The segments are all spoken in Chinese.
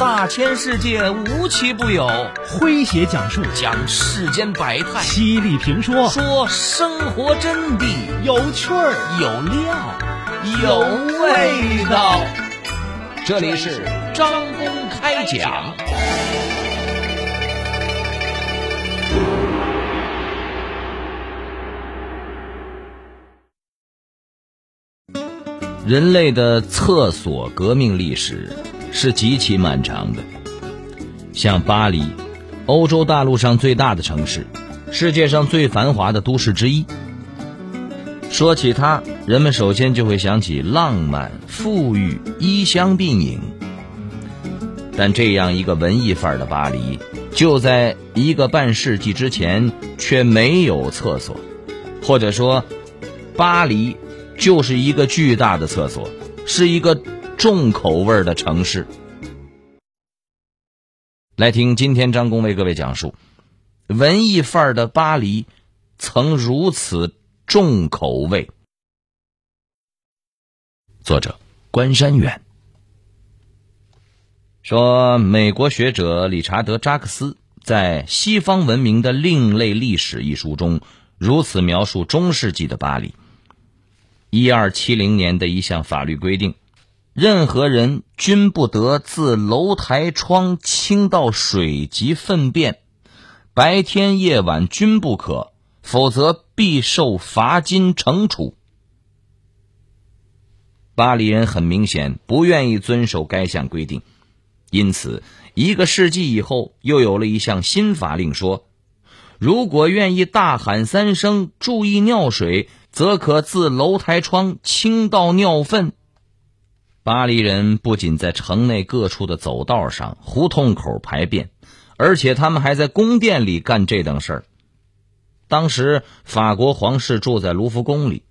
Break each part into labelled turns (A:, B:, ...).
A: 大千世界无奇不有，
B: 诙谐讲述。
A: 讲世间百态，
B: 犀利评说。
A: 说生活真谛，
B: 有趣儿。
A: 有料。有味道。这里是张公开讲。人类的厕所革命历史是极其漫长的。像巴黎，欧洲大陆上最大的城市，世界上最繁华的都市之一。说起它，人们首先就会想起浪漫、富裕、衣香鬓影。但这样一个文艺范儿的巴黎，就在一个半世纪之前却没有厕所，或者说，巴黎。就是一个巨大的厕所，是一个重口味的城市。来听今天张工为各位讲述，文艺范儿的巴黎曾如此重口味。作者关山远说，美国学者理查德·扎克斯在《西方文明的另类历史》一书中如此描述中世纪的巴黎。一二七零年的一项法律规定，任何人均不得自楼台窗倾倒水及粪便，白天夜晚均不可，否则必受罚金惩处。巴黎人很明显不愿意遵守该项规定，因此一个世纪以后，又有了一项新法令说：如果愿意大喊三声“注意尿水”。则可自楼台窗倾倒尿粪。巴黎人不仅在城内各处的走道上、胡同口排便，而且他们还在宫殿里干这等事儿。当时法国皇室住在卢浮宫里。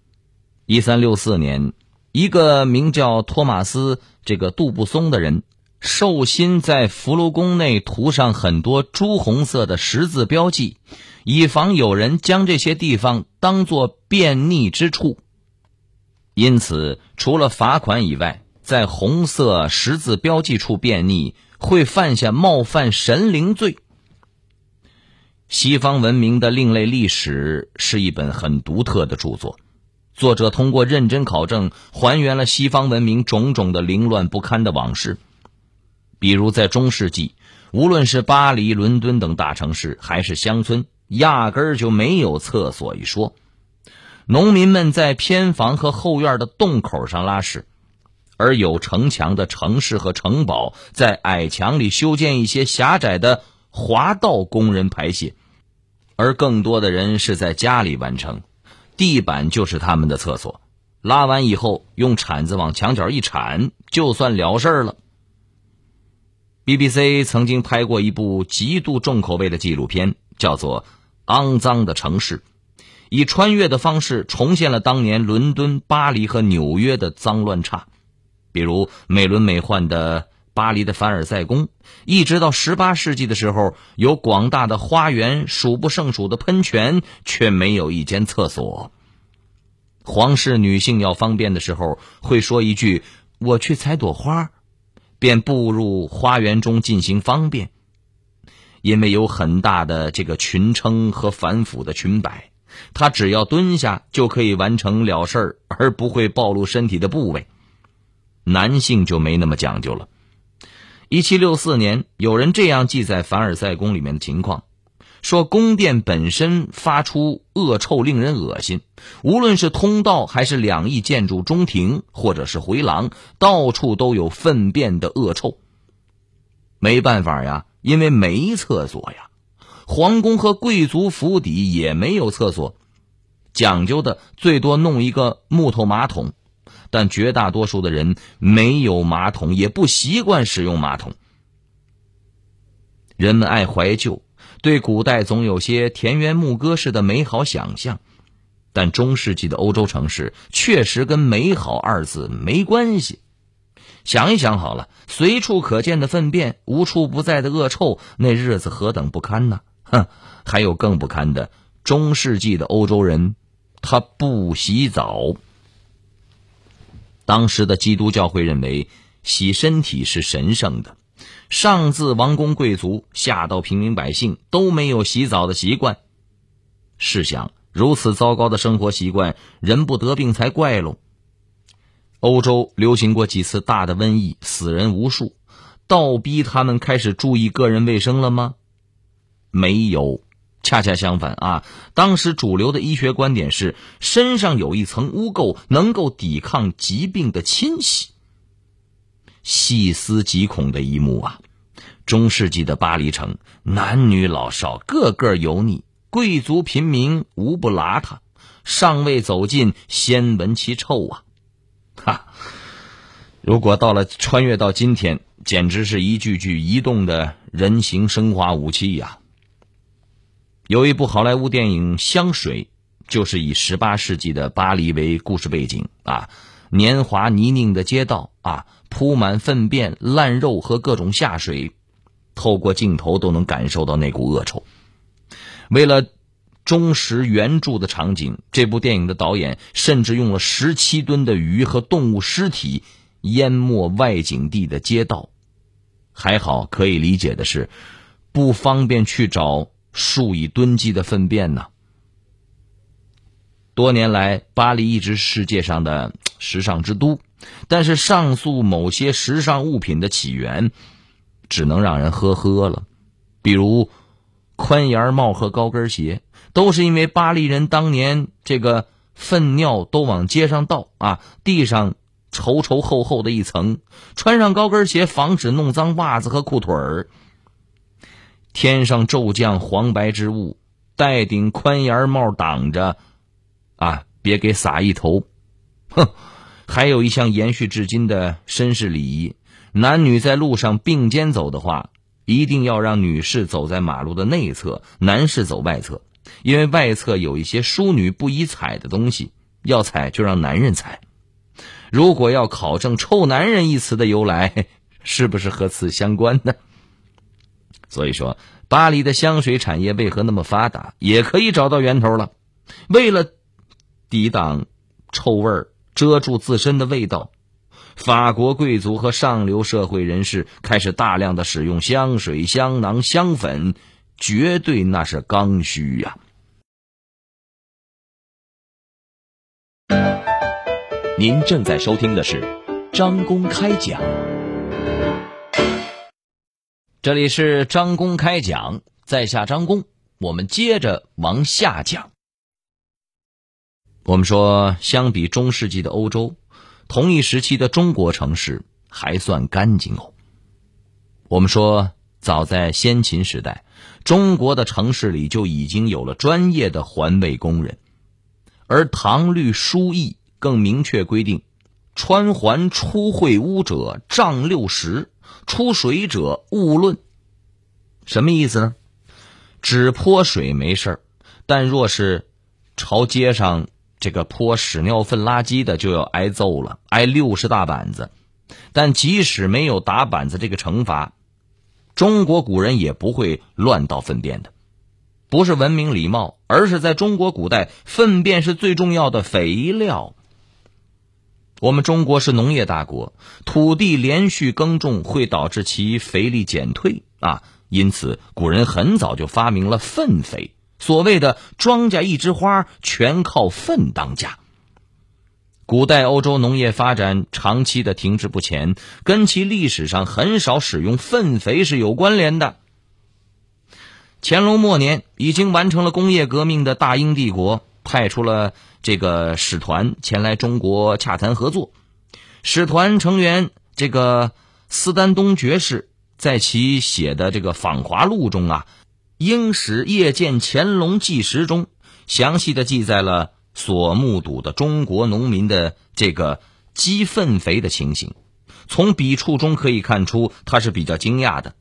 A: 一三六四年，一个名叫托马斯这个杜布松的人，寿心在福禄宫内涂上很多朱红色的十字标记。以防有人将这些地方当作便溺之处，因此除了罚款以外，在红色十字标记处便溺会犯下冒犯神灵罪。西方文明的另类历史是一本很独特的著作，作者通过认真考证，还原了西方文明种种的凌乱不堪的往事，比如在中世纪，无论是巴黎、伦敦等大城市，还是乡村。压根儿就没有厕所一说，农民们在偏房和后院的洞口上拉屎，而有城墙的城市和城堡在矮墙里修建一些狭窄的滑道供人排泄，而更多的人是在家里完成，地板就是他们的厕所，拉完以后用铲子往墙角一铲，就算了事儿了。BBC 曾经拍过一部极度重口味的纪录片，叫做。肮脏的城市，以穿越的方式重现了当年伦敦、巴黎和纽约的脏乱差，比如美轮美奂的巴黎的凡尔赛宫，一直到十八世纪的时候，有广大的花园、数不胜数的喷泉，却没有一间厕所。皇室女性要方便的时候，会说一句“我去采朵花”，便步入花园中进行方便。因为有很大的这个裙撑和反腐的裙摆，他只要蹲下就可以完成了事儿，而不会暴露身体的部位。男性就没那么讲究了。一七六四年，有人这样记载凡尔赛宫里面的情况：说宫殿本身发出恶臭，令人恶心。无论是通道，还是两翼建筑中庭，或者是回廊，到处都有粪便的恶臭。没办法呀。因为没厕所呀，皇宫和贵族府邸也没有厕所，讲究的最多弄一个木头马桶，但绝大多数的人没有马桶，也不习惯使用马桶。人们爱怀旧，对古代总有些田园牧歌式的美好想象，但中世纪的欧洲城市确实跟“美好”二字没关系。想一想好了，随处可见的粪便，无处不在的恶臭，那日子何等不堪呢？哼，还有更不堪的，中世纪的欧洲人，他不洗澡。当时的基督教会认为洗身体是神圣的，上至王公贵族，下到平民百姓，都没有洗澡的习惯。试想，如此糟糕的生活习惯，人不得病才怪喽。欧洲流行过几次大的瘟疫，死人无数，倒逼他们开始注意个人卫生了吗？没有，恰恰相反啊！当时主流的医学观点是，身上有一层污垢，能够抵抗疾病的侵袭。细思极恐的一幕啊！中世纪的巴黎城，男女老少个个油腻，贵族平民无不邋遢，尚未走近，先闻其臭啊！哈，如果到了穿越到今天，简直是一具具移动的人形生化武器呀！有一部好莱坞电影《香水》，就是以十八世纪的巴黎为故事背景啊，年华泥泞的街道啊，铺满粪便、烂肉和各种下水，透过镜头都能感受到那股恶臭。为了忠实原著的场景，这部电影的导演甚至用了十七吨的鱼和动物尸体淹没外景地的街道。还好，可以理解的是，不方便去找。数以吨计的粪便呢？多年来，巴黎一直世界上的时尚之都，但是上述某些时尚物品的起源，只能让人呵呵了。比如，宽檐帽和高跟鞋，都是因为巴黎人当年这个粪尿都往街上倒啊，地上稠稠厚厚的一层，穿上高跟鞋防止弄脏袜子和裤腿儿。天上骤降黄白之物，戴顶宽檐帽挡着，啊，别给洒一头。哼，还有一项延续至今的绅士礼仪：男女在路上并肩走的话，一定要让女士走在马路的内侧，男士走外侧，因为外侧有一些淑女不宜踩的东西，要踩就让男人踩。如果要考证“臭男人”一词的由来，是不是和此相关呢？所以说，巴黎的香水产业为何那么发达，也可以找到源头了。为了抵挡臭味儿，遮住自身的味道，法国贵族和上流社会人士开始大量的使用香水、香囊、香粉，绝对那是刚需呀。
B: 您正在收听的是张公开讲。
A: 这里是张公开讲，在下张公，我们接着往下讲。我们说，相比中世纪的欧洲，同一时期的中国城市还算干净哦。我们说，早在先秦时代，中国的城市里就已经有了专业的环卫工人，而唐律疏议更明确规定，穿环出秽污者，杖六十。出水者勿论，什么意思呢？只泼水没事儿，但若是朝街上这个泼屎尿粪垃圾的，就要挨揍了，挨六十大板子。但即使没有打板子这个惩罚，中国古人也不会乱倒粪便的，不是文明礼貌，而是在中国古代，粪便是最重要的肥料。我们中国是农业大国，土地连续耕种会导致其肥力减退啊，因此古人很早就发明了粪肥。所谓的“庄稼一枝花，全靠粪当家”。古代欧洲农业发展长期的停滞不前，跟其历史上很少使用粪肥是有关联的。乾隆末年，已经完成了工业革命的大英帝国派出了。这个使团前来中国洽谈合作，使团成员这个斯丹东爵士在其写的这个访华录中啊，《英使夜见乾隆纪实》中，详细的记载了所目睹的中国农民的这个鸡粪肥的情形。从笔触中可以看出，他是比较惊讶的。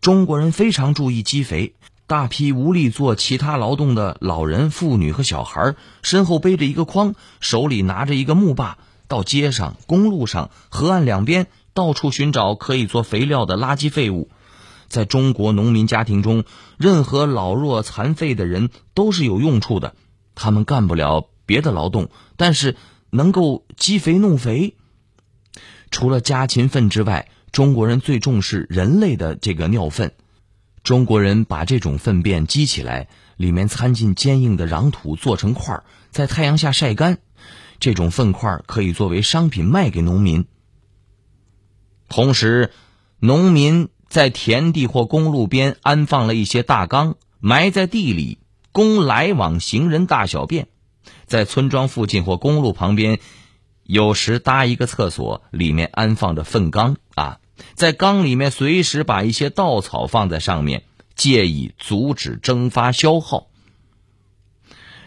A: 中国人非常注意鸡肥。大批无力做其他劳动的老人、妇女和小孩，身后背着一个筐，手里拿着一个木把，到街上、公路上、河岸两边到处寻找可以做肥料的垃圾废物。在中国农民家庭中，任何老弱残废的人都是有用处的。他们干不了别的劳动，但是能够积肥弄肥。除了家禽粪之外，中国人最重视人类的这个尿粪。中国人把这种粪便积起来，里面掺进坚硬的壤土，做成块儿，在太阳下晒干。这种粪块可以作为商品卖给农民。同时，农民在田地或公路边安放了一些大缸，埋在地里，供来往行人大小便。在村庄附近或公路旁边，有时搭一个厕所，里面安放着粪缸啊。在缸里面随时把一些稻草放在上面，借以阻止蒸发消耗。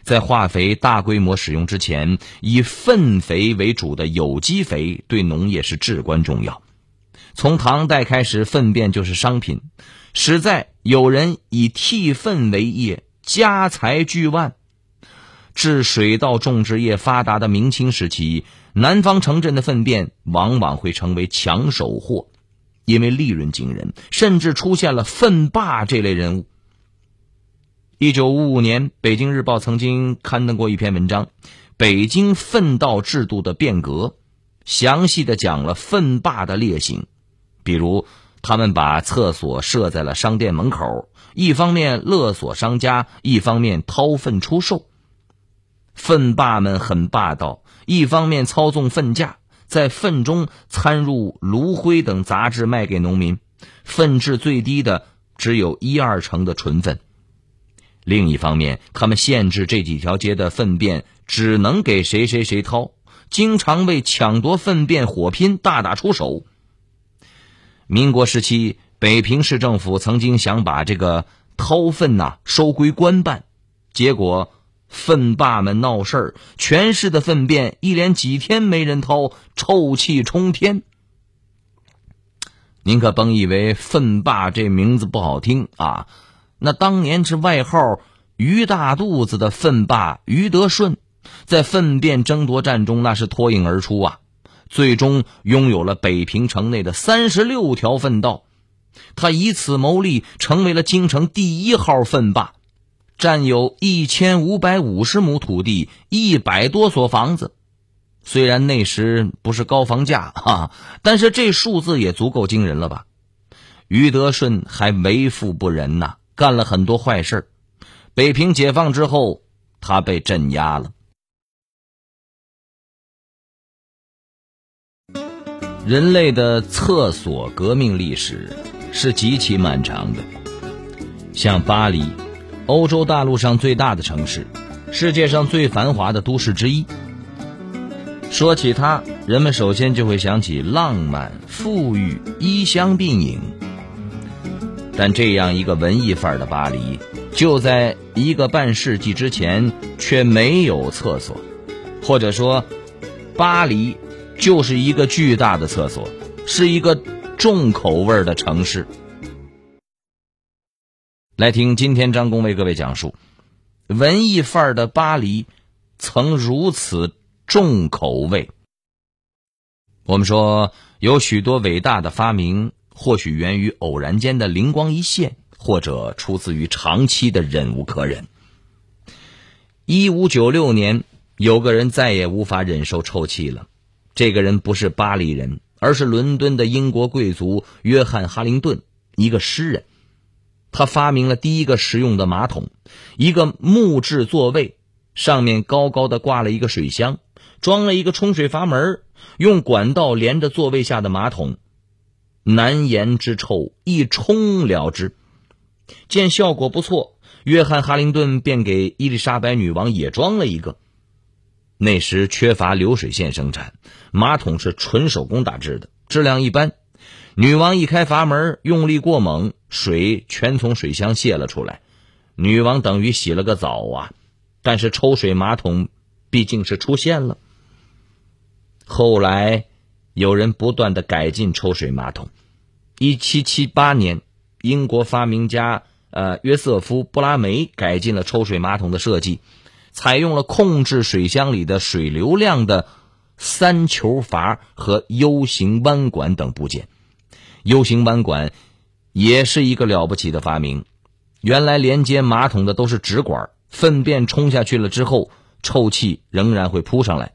A: 在化肥大规模使用之前，以粪肥为主的有机肥对农业是至关重要。从唐代开始，粪便就是商品，实在有人以替粪为业，家财巨万。至水稻种植业发达的明清时期，南方城镇的粪便往往会成为抢手货。因为利润惊人，甚至出现了粪霸这类人物。一九五五年，《北京日报》曾经刊登过一篇文章《北京粪道制度的变革》，详细的讲了粪霸的劣行，比如他们把厕所设在了商店门口，一方面勒索商家，一方面掏粪出售。粪霸们很霸道，一方面操纵粪价。在粪中掺入炉灰等杂质卖给农民，粪质最低的只有一二成的纯粪。另一方面，他们限制这几条街的粪便只能给谁谁谁掏，经常为抢夺粪便火拼，大打出手。民国时期，北平市政府曾经想把这个掏粪呐收归官办，结果。粪霸们闹事儿，全市的粪便一连几天没人掏，臭气冲天。您可甭以为粪霸这名字不好听啊，那当年是外号“于大肚子”的粪霸于德顺，在粪便争夺战中那是脱颖而出啊，最终拥有了北平城内的三十六条粪道，他以此谋利，成为了京城第一号粪霸。占有一千五百五十亩土地，一百多所房子。虽然那时不是高房价哈，但是这数字也足够惊人了吧？于德顺还为富不仁呐，干了很多坏事北平解放之后，他被镇压了。人类的厕所革命历史是极其漫长的，像巴黎。欧洲大陆上最大的城市，世界上最繁华的都市之一。说起它，人们首先就会想起浪漫、富裕、衣香鬓影。但这样一个文艺范儿的巴黎，就在一个半世纪之前却没有厕所，或者说，巴黎就是一个巨大的厕所，是一个重口味的城市。来听今天张工为各位讲述，文艺范儿的巴黎曾如此重口味。我们说有许多伟大的发明，或许源于偶然间的灵光一现，或者出自于长期的忍无可忍。一五九六年，有个人再也无法忍受臭气了。这个人不是巴黎人，而是伦敦的英国贵族约翰·哈灵顿，一个诗人。他发明了第一个实用的马桶，一个木质座位，上面高高的挂了一个水箱，装了一个冲水阀门，用管道连着座位下的马桶，难言之臭一冲了之。见效果不错，约翰·哈林顿便给伊丽莎白女王也装了一个。那时缺乏流水线生产，马桶是纯手工打制的，质量一般。女王一开阀门，用力过猛，水全从水箱泄了出来。女王等于洗了个澡啊！但是抽水马桶毕竟是出现了。后来有人不断的改进抽水马桶。一七七八年，英国发明家呃约瑟夫布拉梅改进了抽水马桶的设计，采用了控制水箱里的水流量的三球阀和 U 型弯管等部件。U 型弯管也是一个了不起的发明。原来连接马桶的都是直管，粪便冲下去了之后，臭气仍然会扑上来。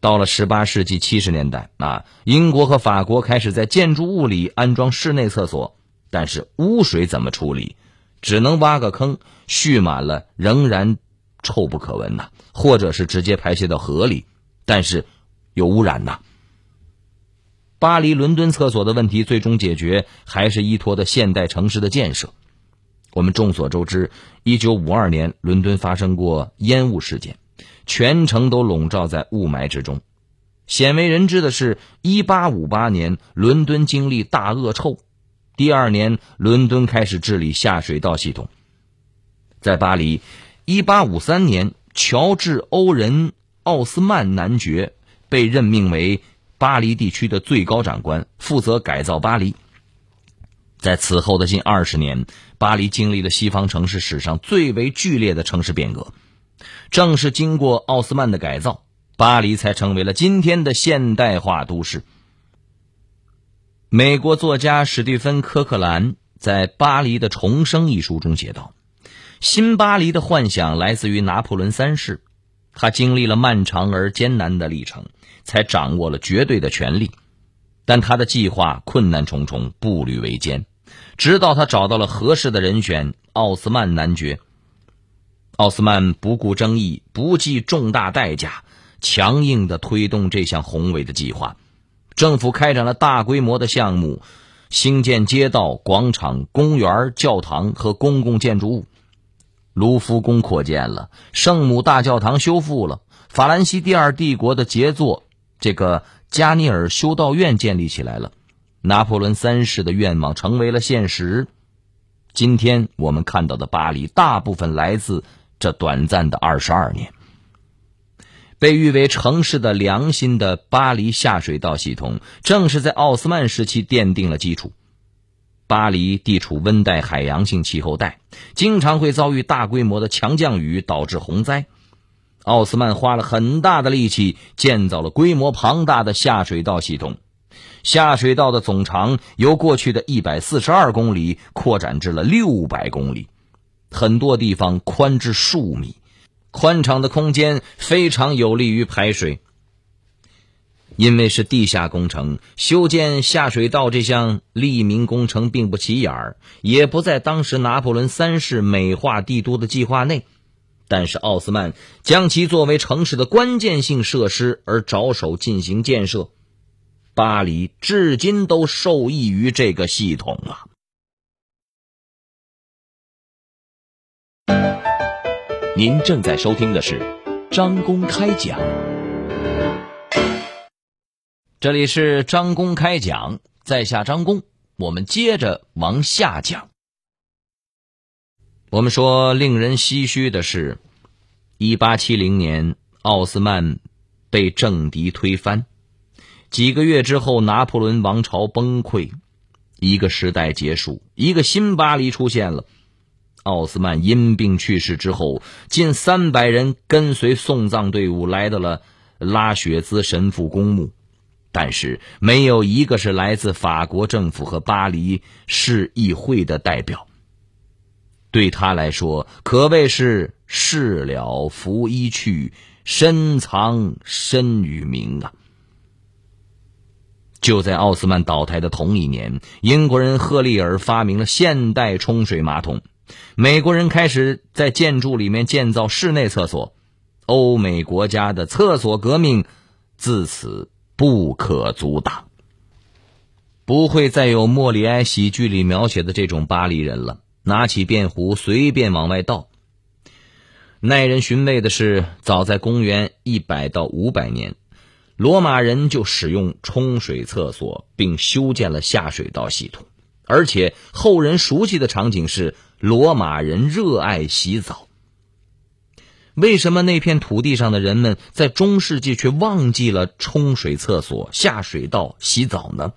A: 到了十八世纪七十年代啊，英国和法国开始在建筑物里安装室内厕所，但是污水怎么处理？只能挖个坑，蓄满了，仍然臭不可闻呐，或者是直接排泄到河里，但是有污染呐。巴黎、伦敦厕所的问题最终解决，还是依托的现代城市的建设。我们众所周知，一九五二年伦敦发生过烟雾事件。全城都笼罩在雾霾之中。鲜为人知的是，一八五八年伦敦经历大恶臭，第二年伦敦开始治理下水道系统。在巴黎，一八五三年，乔治·欧仁·奥斯曼男爵被任命为巴黎地区的最高长官，负责改造巴黎。在此后的近二十年，巴黎经历了西方城市史上最为剧烈的城市变革。正是经过奥斯曼的改造，巴黎才成为了今天的现代化都市。美国作家史蒂芬·科克兰在《巴黎的重生》一书中写道：“新巴黎的幻想来自于拿破仑三世，他经历了漫长而艰难的历程，才掌握了绝对的权力。但他的计划困难重重，步履维艰，直到他找到了合适的人选——奥斯曼男爵。”奥斯曼不顾争议，不计重大代价，强硬地推动这项宏伟的计划。政府开展了大规模的项目，兴建街道、广场、公园、教堂和公共建筑物。卢浮宫扩建了，圣母大教堂修复了，法兰西第二帝国的杰作——这个加尼尔修道院建立起来了。拿破仑三世的愿望成为了现实。今天我们看到的巴黎，大部分来自。这短暂的二十二年，被誉为城市的良心的巴黎下水道系统，正是在奥斯曼时期奠定了基础。巴黎地处温带海洋性气候带，经常会遭遇大规模的强降雨，导致洪灾。奥斯曼花了很大的力气建造了规模庞大的下水道系统，下水道的总长由过去的一百四十二公里扩展至了六百公里。很多地方宽至数米，宽敞的空间非常有利于排水。因为是地下工程，修建下水道这项利民工程并不起眼儿，也不在当时拿破仑三世美化帝都的计划内。但是奥斯曼将其作为城市的关键性设施而着手进行建设，巴黎至今都受益于这个系统啊。
B: 您正在收听的是张公开讲，
A: 这里是张公开讲，在下张公，我们接着往下讲。我们说，令人唏嘘的是，一八七零年，奥斯曼被政敌推翻，几个月之后，拿破仑王朝崩溃，一个时代结束，一个新巴黎出现了。奥斯曼因病去世之后，近三百人跟随送葬队伍来到了拉雪兹神父公墓，但是没有一个是来自法国政府和巴黎市议会的代表。对他来说，可谓是事了拂衣去，深藏身与名啊！就在奥斯曼倒台的同一年，英国人赫利尔发明了现代冲水马桶。美国人开始在建筑里面建造室内厕所，欧美国家的厕所革命自此不可阻挡。不会再有莫里埃喜剧里描写的这种巴黎人了，拿起便壶随便往外倒。耐人寻味的是，早在公元一百到五百年，罗马人就使用冲水厕所，并修建了下水道系统，而且后人熟悉的场景是。罗马人热爱洗澡，为什么那片土地上的人们在中世纪却忘记了冲水厕所、下水道洗澡呢？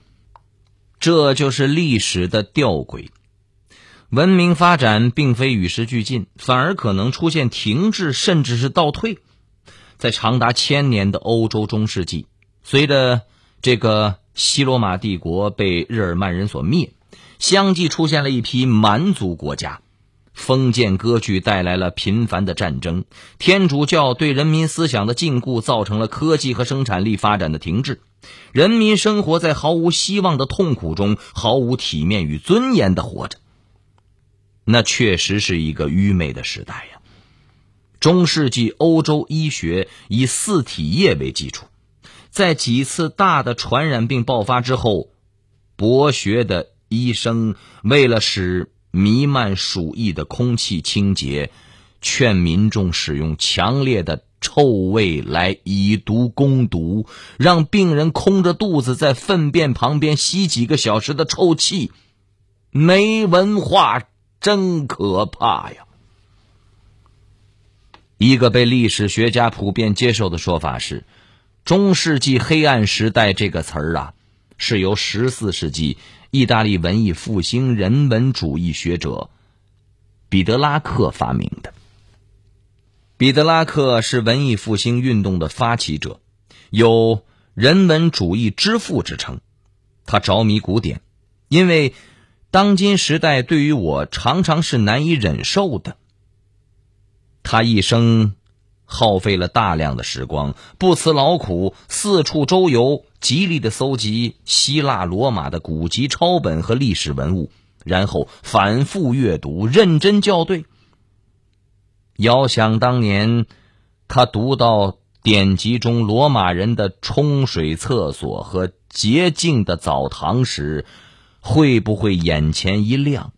A: 这就是历史的吊诡。文明发展并非与时俱进，反而可能出现停滞，甚至是倒退。在长达千年的欧洲中世纪，随着这个西罗马帝国被日耳曼人所灭。相继出现了一批蛮族国家，封建割据带来了频繁的战争，天主教对人民思想的禁锢造成了科技和生产力发展的停滞，人民生活在毫无希望的痛苦中，毫无体面与尊严的活着。那确实是一个愚昧的时代呀。中世纪欧洲医学以四体液为基础，在几次大的传染病爆发之后，博学的医生为了使弥漫鼠疫的空气清洁，劝民众使用强烈的臭味来以毒攻毒，让病人空着肚子在粪便旁边吸几个小时的臭气，没文化真可怕呀！一个被历史学家普遍接受的说法是，“中世纪黑暗时代”这个词儿啊，是由十四世纪。意大利文艺复兴人文主义学者彼得拉克发明的。彼得拉克是文艺复兴运动的发起者，有人文主义之父之称。他着迷古典，因为当今时代对于我常常是难以忍受的。他一生。耗费了大量的时光，不辞劳苦，四处周游，极力的搜集希腊罗马的古籍抄本和历史文物，然后反复阅读，认真校对。遥想当年，他读到典籍中罗马人的冲水厕所和洁净的澡堂时，会不会眼前一亮？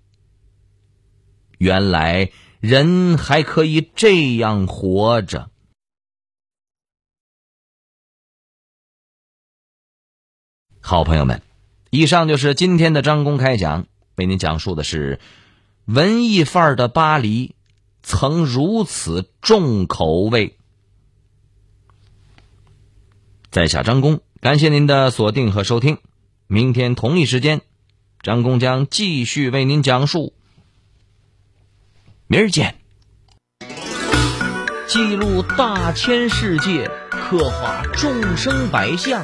A: 原来。人还可以这样活着。好朋友们，以上就是今天的张公开讲，为您讲述的是文艺范儿的巴黎曾如此重口味。在下张工，感谢您的锁定和收听。明天同一时间，张工将继续为您讲述。明儿见。记录大千世界，刻画众生百相，